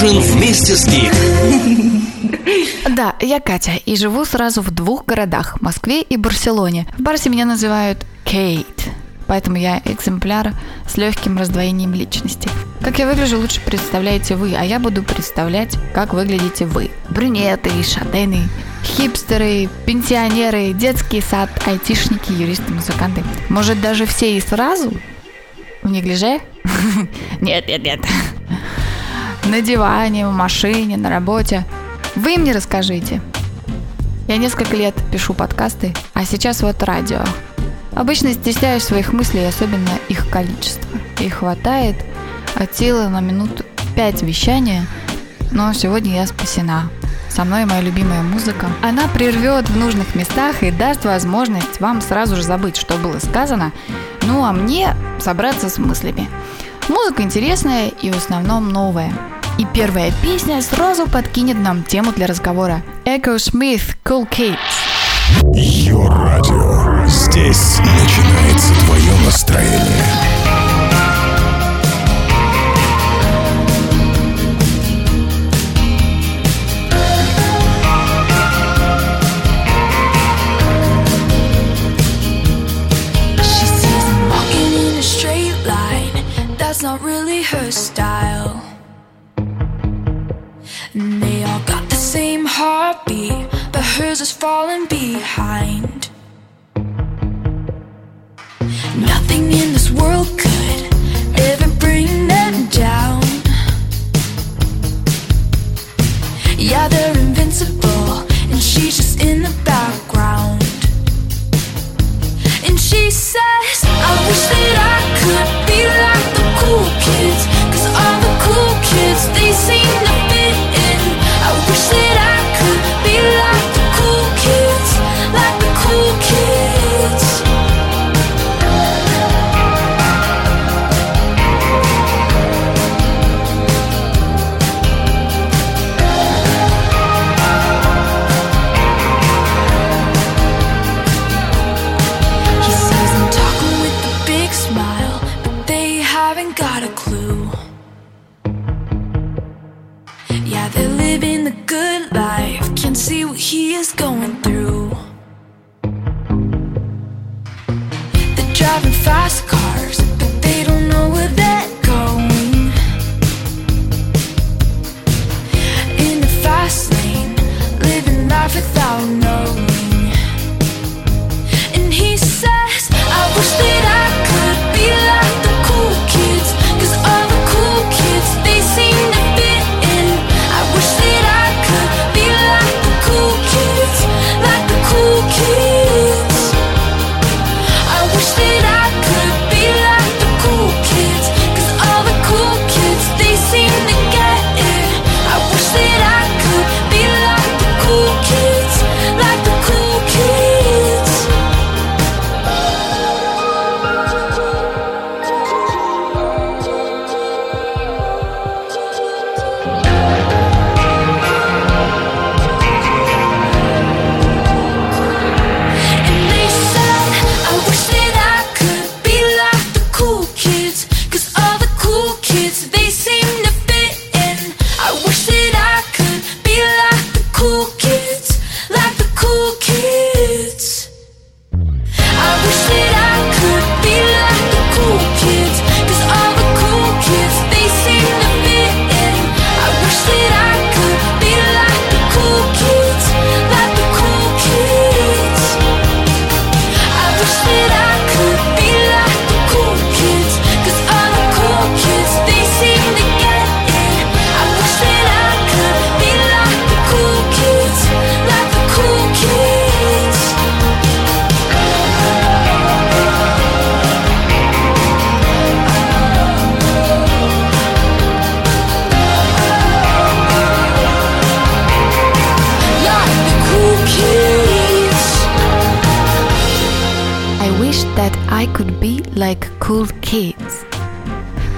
Ужин вместе с Гик. Да, я Катя и живу сразу в двух городах – Москве и Барселоне. В Барсе меня называют Кейт, поэтому я экземпляр с легким раздвоением личности. Как я выгляжу, лучше представляете вы, а я буду представлять, как выглядите вы. Брюнеты, шатены, хипстеры, пенсионеры, детский сад, айтишники, юристы, музыканты. Может, даже все и сразу? В неглиже? Нет, нет, нет. На диване, в машине, на работе. Вы мне расскажите. Я несколько лет пишу подкасты, а сейчас вот радио. Обычно стесняюсь своих мыслей, особенно их количества. И хватает от силы на минут пять вещания, но сегодня я спасена. Со мной моя любимая музыка. Она прервет в нужных местах и даст возможность вам сразу же забыть, что было сказано, ну а мне собраться с мыслями. Музыка интересная и в основном новая. И первая песня сразу подкинет нам тему для разговора. Echo Smith, Cool Kids. Ее радио. Здесь начинается твое настроение. Not really her style. Same heartbeat, but hers is falling behind. Nothing in this world could ever bring them down. Yeah, they're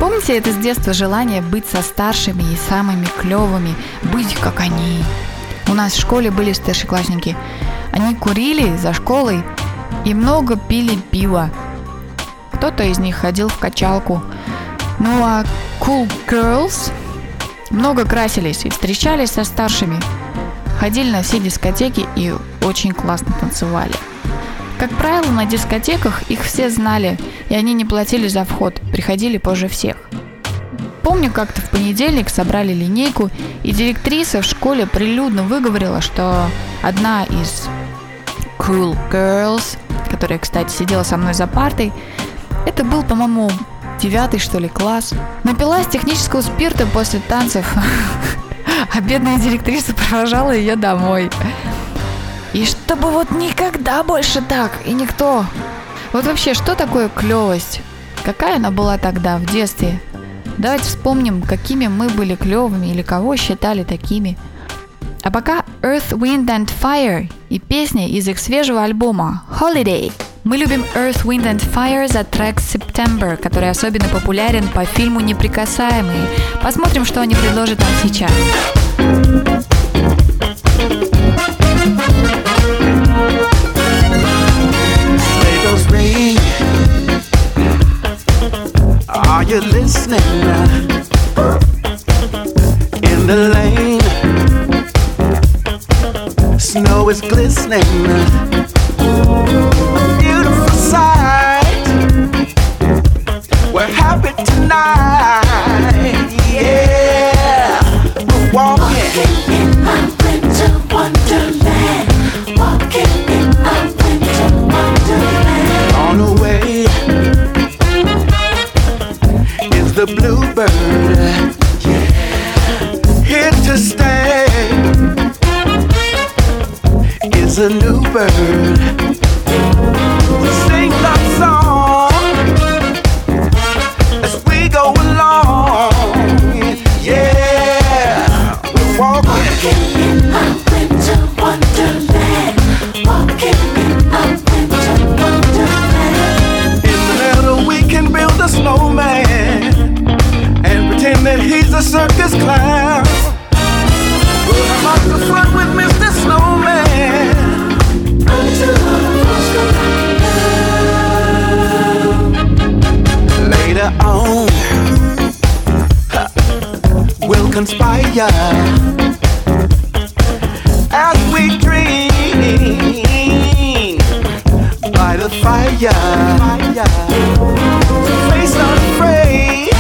Помните это с детства желание быть со старшими и самыми клевыми, быть как они? У нас в школе были старшеклассники. Они курили за школой и много пили пива. Кто-то из них ходил в качалку. Ну а cool girls много красились и встречались со старшими. Ходили на все дискотеки и очень классно танцевали. Как правило, на дискотеках их все знали, и они не платили за вход, приходили позже всех. Помню, как-то в понедельник собрали линейку, и директриса в школе прилюдно выговорила, что одна из cool girls, которая, кстати, сидела со мной за партой, это был, по-моему, девятый, что ли, класс, напилась технического спирта после танцев, а бедная директриса провожала ее домой. И чтобы вот никогда больше так, и никто. Вот вообще, что такое клевость? Какая она была тогда, в детстве? Давайте вспомним, какими мы были клевыми или кого считали такими. А пока Earth, Wind and Fire и песня из их свежего альбома Holiday. Мы любим Earth, Wind and Fire за трек September, который особенно популярен по фильму «Неприкасаемые». Посмотрим, что они предложат нам сейчас. Are you listening? In the lane, snow is glistening. Dream by the fire. Face unafraid,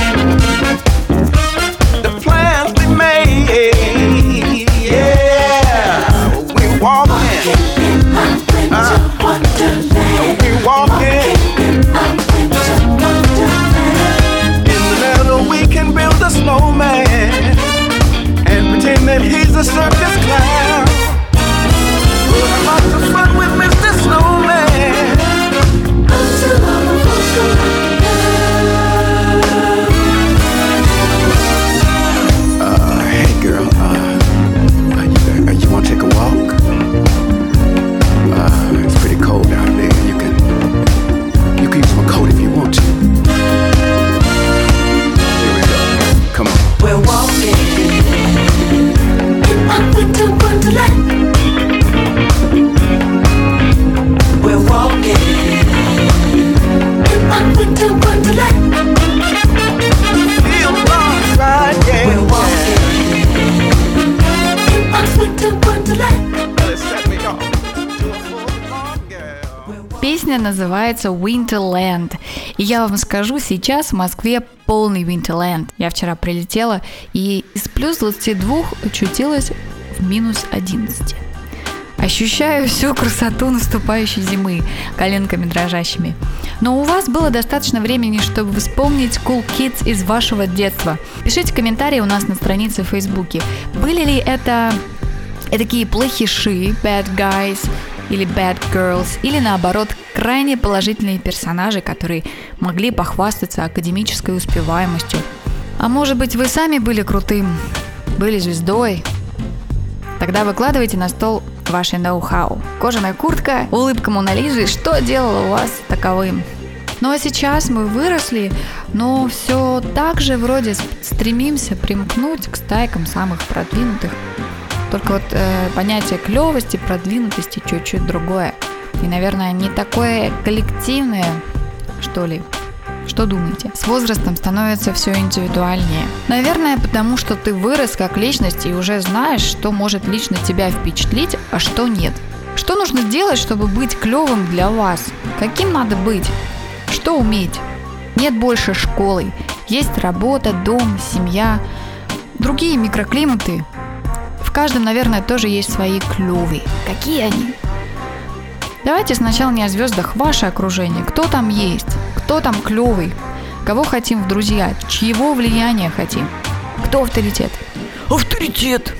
the plans we made. Yeah, we walking. Uh, we walking. In the meadow, we can build a snowman and pretend that he's a circus Песня называется Winterland. И я вам скажу, сейчас в Москве полный Winterland. Я вчера прилетела и из плюс 22 очутилась минус 11. Ощущаю всю красоту наступающей зимы коленками дрожащими. Но у вас было достаточно времени, чтобы вспомнить Cool Kids из вашего детства. Пишите комментарии у нас на странице в Фейсбуке. Были ли это такие плохиши, bad guys или bad girls, или наоборот, крайне положительные персонажи, которые могли похвастаться академической успеваемостью. А может быть, вы сами были крутым, были звездой? Тогда выкладывайте на стол ваше ноу-хау. Кожаная куртка, улыбка Монолизы, что делало вас таковым? Ну а сейчас мы выросли, но все так же вроде стремимся примкнуть к стайкам самых продвинутых. Только вот э, понятие клевости, продвинутости чуть-чуть другое. И, наверное, не такое коллективное, что ли, Что думаете? С возрастом становится все индивидуальнее. Наверное, потому что ты вырос как личность и уже знаешь, что может лично тебя впечатлить, а что нет. Что нужно делать, чтобы быть клевым для вас? Каким надо быть? Что уметь? Нет больше школы. Есть работа, дом, семья, другие микроклиматы. В каждом, наверное, тоже есть свои клевые. Какие они? Давайте сначала не о звездах ваше окружение. Кто там есть? Кто там клевый? Кого хотим в друзья? Чьего влияния хотим? Кто авторитет? Авторитет!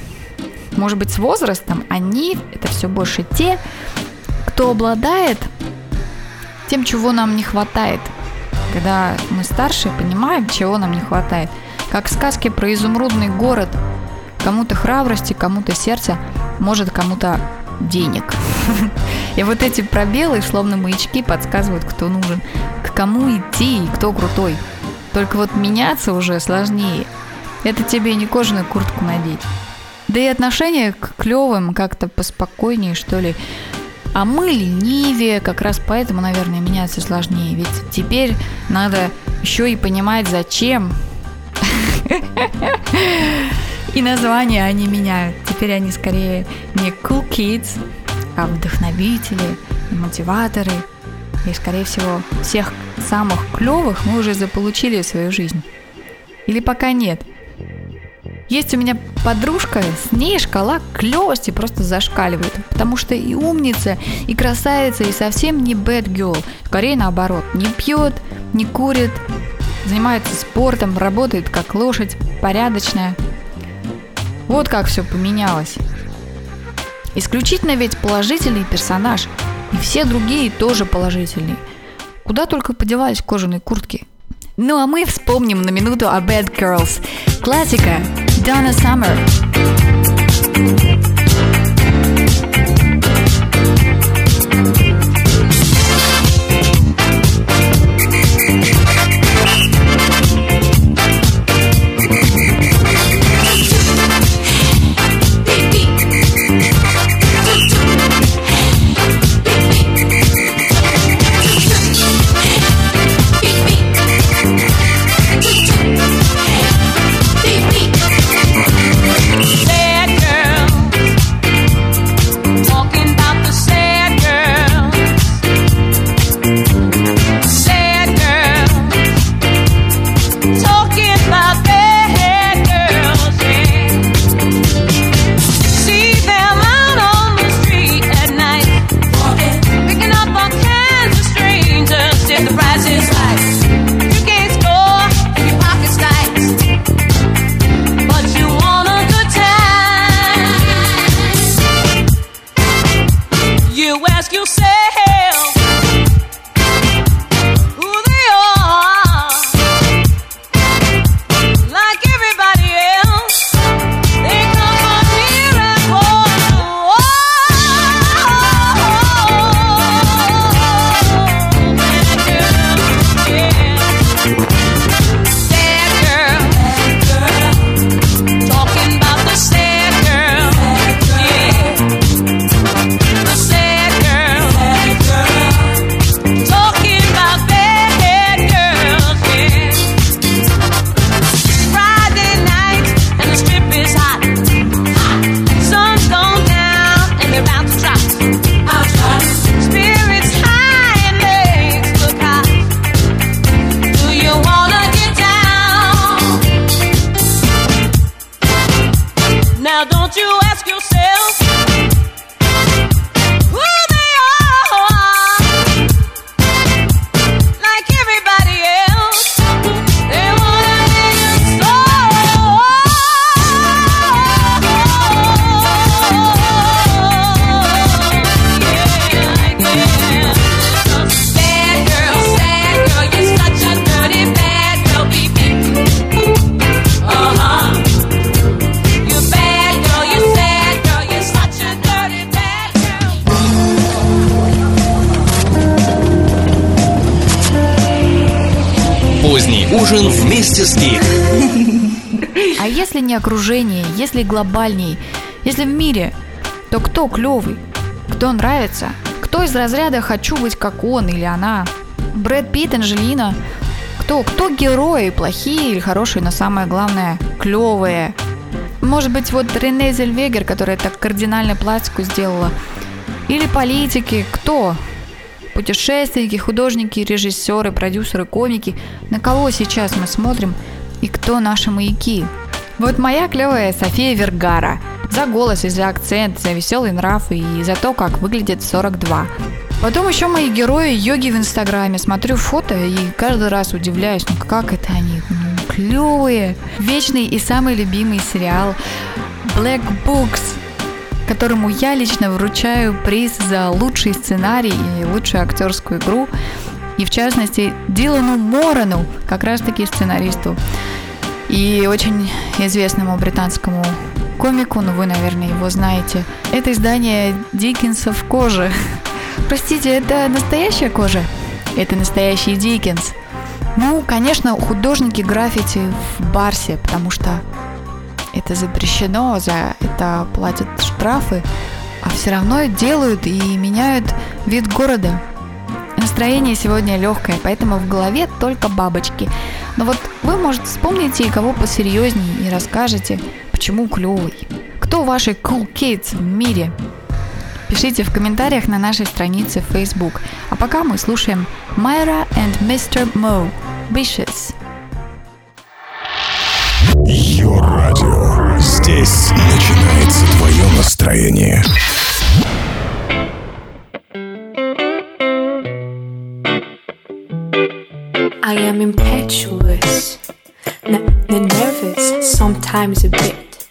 Может быть, с возрастом они, это все больше те, кто обладает тем, чего нам не хватает. Когда мы старше, понимаем, чего нам не хватает. Как в сказке про изумрудный город. Кому-то храбрости, кому-то сердца, может, кому-то денег. И вот эти пробелы, словно маячки, подсказывают, кто нужен, к кому идти и кто крутой. Только вот меняться уже сложнее. Это тебе не кожаную куртку надеть. Да и отношение к клевым как-то поспокойнее, что ли. А мы ленивее, как раз поэтому, наверное, меняться сложнее. Ведь теперь надо еще и понимать, зачем. И названия они меняют. Теперь они скорее не cool kids, а вдохновители, мотиваторы. И, скорее всего, всех самых клевых мы уже заполучили в свою жизнь. Или пока нет. Есть у меня подружка, с ней шкала клевости просто зашкаливает. Потому что и умница, и красавица, и совсем не bad girl. Скорее наоборот. Не пьет, не курит, занимается спортом, работает как лошадь, порядочная. Вот как все поменялось. Исключительно ведь положительный персонаж. И все другие тоже положительные. Куда только подевались кожаные куртки. Ну а мы вспомним на минуту о Bad Girls. Классика Donna Summer. Не окружение, если глобальней, если в мире, то кто клевый? Кто нравится? Кто из разряда «хочу быть как он» или она? Брэд Питт, Анжелина? Кто? Кто герои? Плохие или хорошие, но самое главное, клевые. Может быть, вот Рене Зельвегер, которая так кардинально пластику сделала. Или политики. Кто? Путешественники, художники, режиссеры, продюсеры, комики. На кого сейчас мы смотрим и кто наши маяки? Вот моя клевая София Вергара. За голос и за акцент, за веселый нрав и за то, как выглядит 42. Потом еще мои герои йоги в Инстаграме. Смотрю фото и каждый раз удивляюсь, ну как это они ну, клевые. Вечный и самый любимый сериал Black Books, которому я лично вручаю приз за лучший сценарий и лучшую актерскую игру. И в частности Дилану Морану, как раз таки сценаристу. И очень известному британскому комику, ну вы, наверное, его знаете. Это издание Диккенса в коже. Простите, это настоящая кожа? Это настоящий Диккенс. Ну, конечно, художники граффити в Барсе, потому что это запрещено, за это платят штрафы, а все равно делают и меняют вид города. Настроение сегодня легкое, поэтому в голове только бабочки. Но вот вы, может, вспомните кого посерьезнее и расскажете, почему клевый. Кто ваши cool kids в мире? Пишите в комментариях на нашей странице в Facebook. А пока мы слушаем Myra and Mr. Mo Vicious. Йо-радио. Здесь начинается твое настроение. I am impetuous, n- nervous, sometimes a bit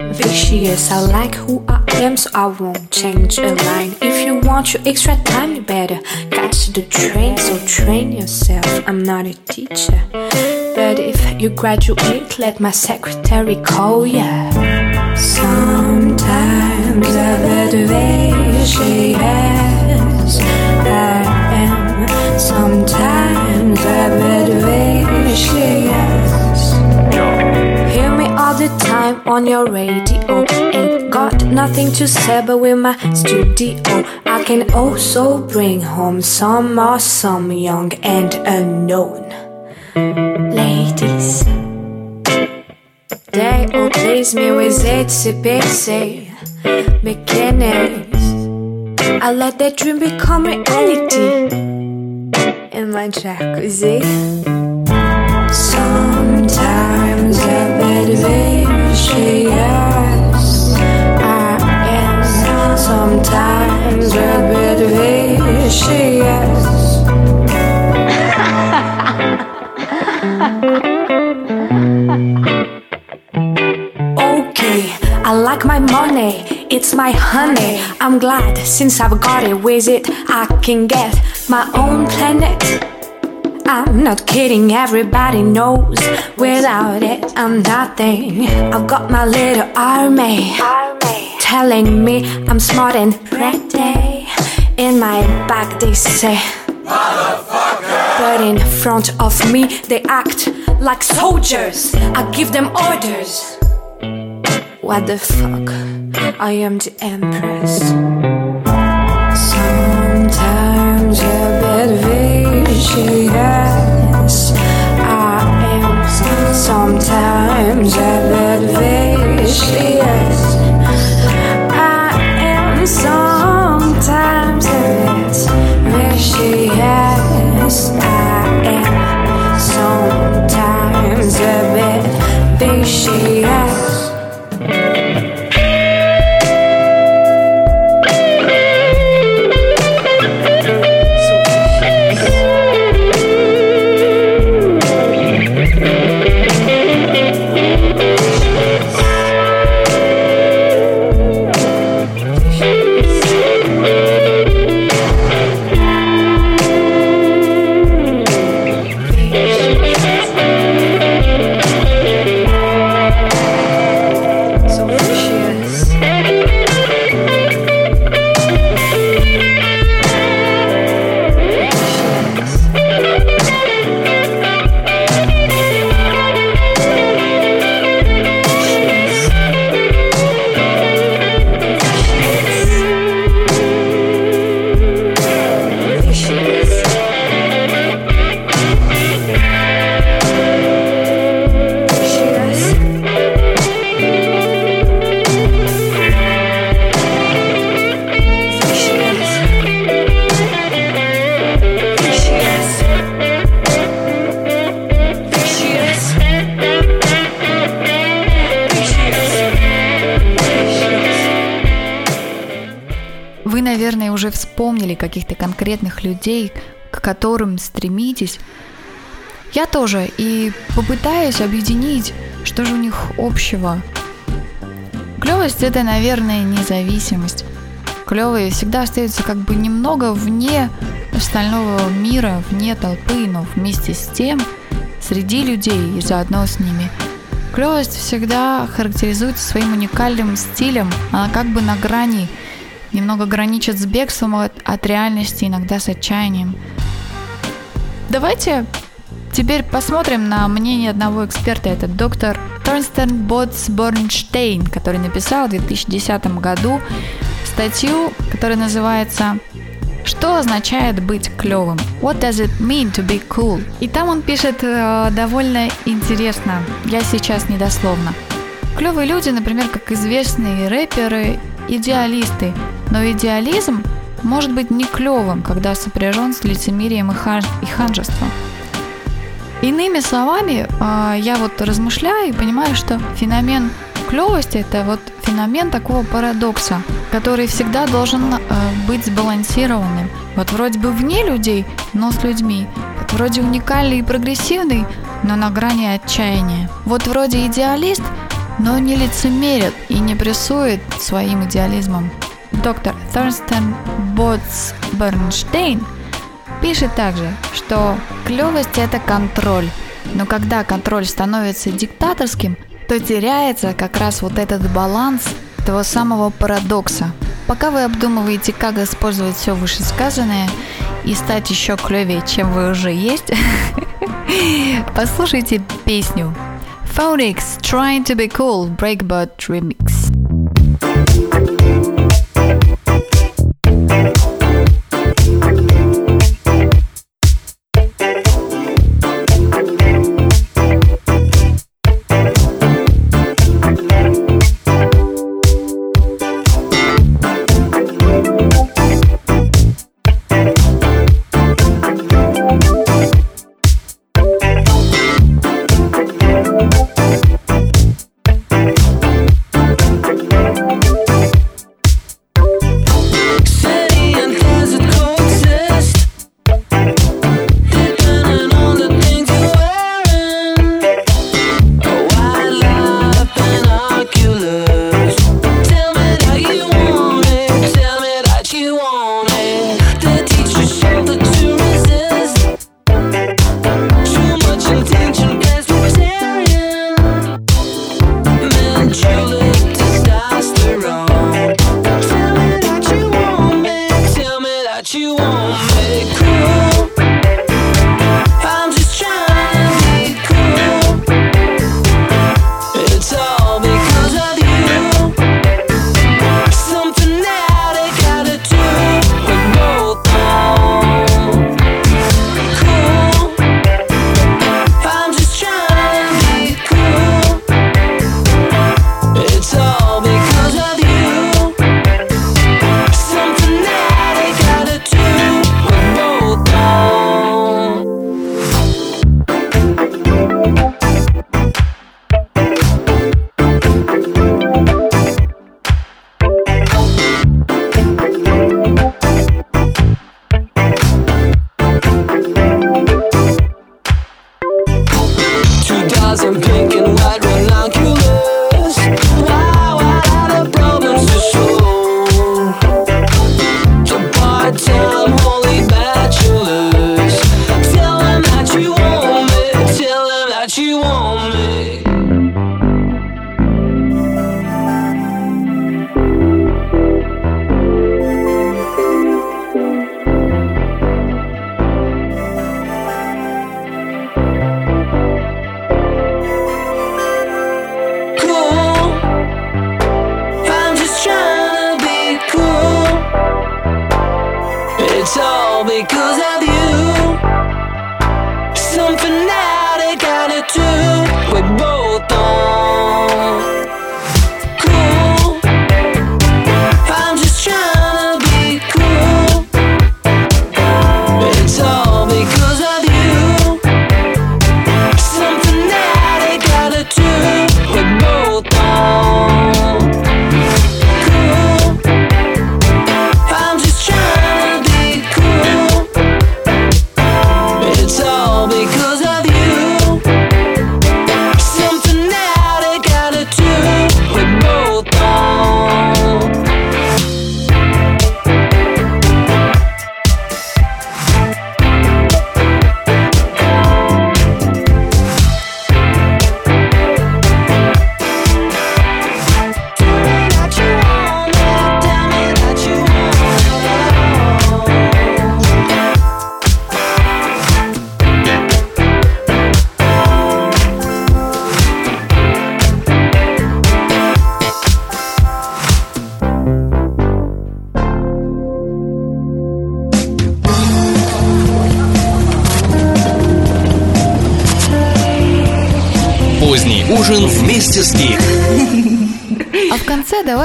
vicious. I like who I am, so I won't change a line. If you want your extra time, you better catch the train. So train yourself. I'm not a teacher, but if you graduate, let my secretary call ya. Sometimes I bet vicious. I am. Sometimes on your radio. Ain't got nothing to say, but with my studio, I can also bring home some awesome, young and unknown ladies. They all please me with itsy bitsy beginnings. I let that dream become reality in my jacuzzi. Sometimes I bet vicious I am. Sometimes I bet vicious. Okay, I like my money, it's my honey. I'm glad since I've got it with it, I can get my own planet. I'm not kidding, everybody knows without it, I'm nothing. I've got my little army army. telling me I'm smart and pretty. In my back, they say, but in front of me, they act like soldiers. I give them orders. What the fuck? I am the empress. Vicious. I am sometimes a каких-то конкретных людей, к которым стремитесь. Я тоже и попытаюсь объединить, что же у них общего. Клевость это, наверное, независимость. Клевые всегда остаются как бы немного вне остального мира, вне толпы, но вместе с тем среди людей и заодно с ними. Клевость всегда характеризуется своим уникальным стилем, она как бы на грани, немного граничит с бегством от, от реальности, иногда с отчаянием. Давайте теперь посмотрим на мнение одного эксперта, это доктор Торнстен Ботс Борнштейн, который написал в 2010 году статью, которая называется что означает быть клевым? What does it mean to be cool? И там он пишет э, довольно интересно. Я сейчас недословно. Клевые люди, например, как известные рэперы, идеалисты. Но идеализм может быть не клевым, когда сопряжен с лицемерием и, хан- и ханжеством. Иными словами, э, я вот размышляю и понимаю, что феномен клевости это вот феномен такого парадокса, который всегда должен э, быть сбалансированным. Вот вроде бы вне людей, но с людьми. Вот вроде уникальный и прогрессивный, но на грани отчаяния. Вот вроде идеалист, но не лицемерит и не прессует своим идеализмом. Доктор Thorsten Ботс Бернштейн пишет также, что клевость это контроль. Но когда контроль становится диктаторским, то теряется как раз вот этот баланс того самого парадокса. Пока вы обдумываете, как использовать все вышесказанное и стать еще клевее, чем вы уже есть, послушайте песню Phonics Trying to be Cool Breakbird Remix. It's all because of you. Something that I gotta do. We're both.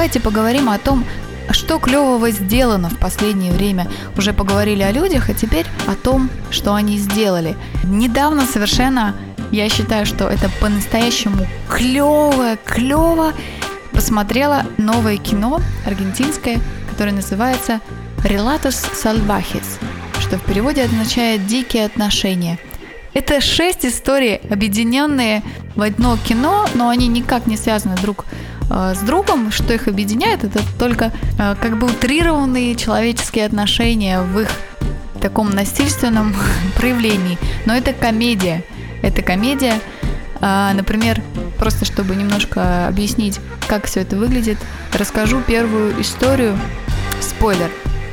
Давайте поговорим о том, что клевого сделано в последнее время. Уже поговорили о людях, а теперь о том, что они сделали. Недавно совершенно, я считаю, что это по-настоящему клевое, клево, посмотрела новое кино аргентинское, которое называется «Relatos Salvajes», что в переводе означает «дикие отношения». Это шесть историй, объединенные в одно кино, но они никак не связаны друг э, с другом. Что их объединяет, это только э, как бы утрированные человеческие отношения в их таком насильственном проявлении. Но это комедия. Это комедия. А, Например, просто чтобы немножко объяснить, как все это выглядит, расскажу первую историю. Спойлер.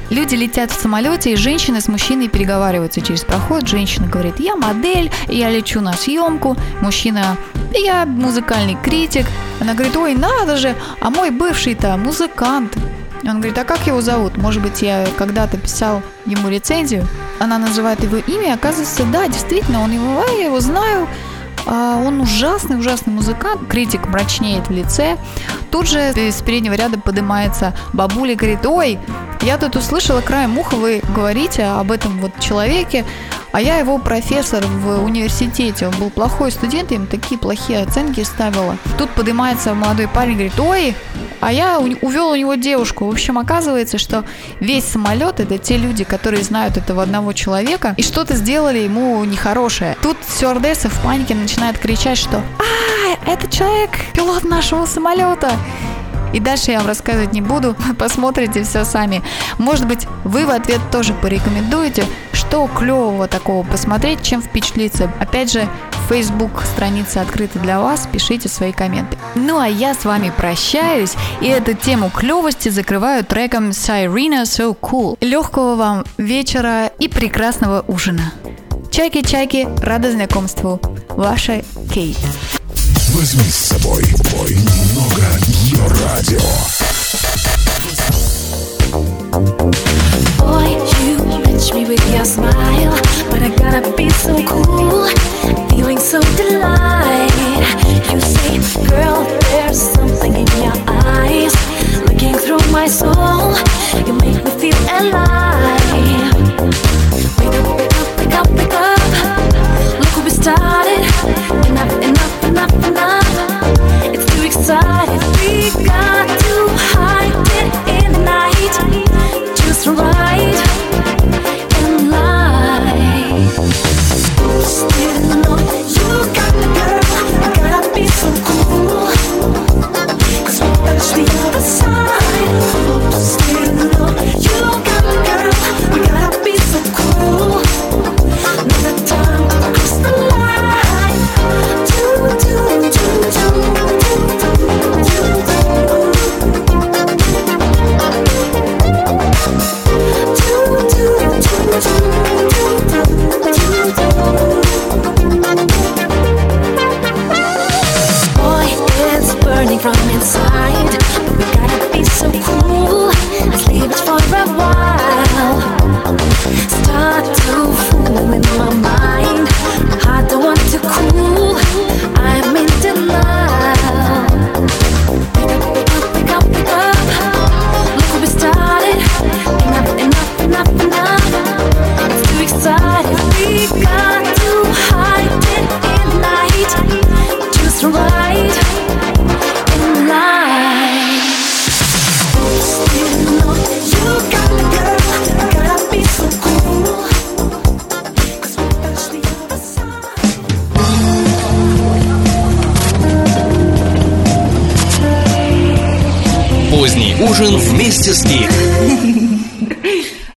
Люди летят в самолете, и женщины с мужчиной переговариваются через проход. Женщина говорит, я модель, я лечу на съемку. Мужчина, я музыкальный критик. Она говорит, ой, надо же, а мой бывший-то музыкант. Он говорит, а как его зовут? Может быть, я когда-то писал ему рецензию? Она называет его имя, оказывается, да, действительно, он его, а, я его знаю. А, Он ужасный, ужасный музыкант. Критик мрачнеет в лице. Тут же с переднего ряда поднимается бабуля и говорит, ой, я тут услышала краем уха, вы говорите об этом вот человеке, а я его профессор в университете. Он был плохой студент, я ему такие плохие оценки ставила. Тут поднимается молодой парень и говорит, ой, а я увел у него девушку. В общем, оказывается, что весь самолет это те люди, которые знают этого одного человека и что-то сделали ему нехорошее. Тут стюардесса в панике начинает кричать, что «А, это человек, пилот нашего самолета!» И дальше я вам рассказывать не буду, посмотрите все сами. Может быть, вы в ответ тоже порекомендуете, что клевого такого посмотреть, чем впечатлиться. Опять же, Facebook страница открыта для вас, пишите свои комменты. Ну а я с вами прощаюсь, и эту тему клевости закрываю треком Sirena So Cool. Легкого вам вечера и прекрасного ужина. Чайки-чайки, рада знакомству. Ваша Кейт. Возьми с собой бой немного радио. Catch me with your smile, but I gotta be so cool, feeling so delight. You say, girl,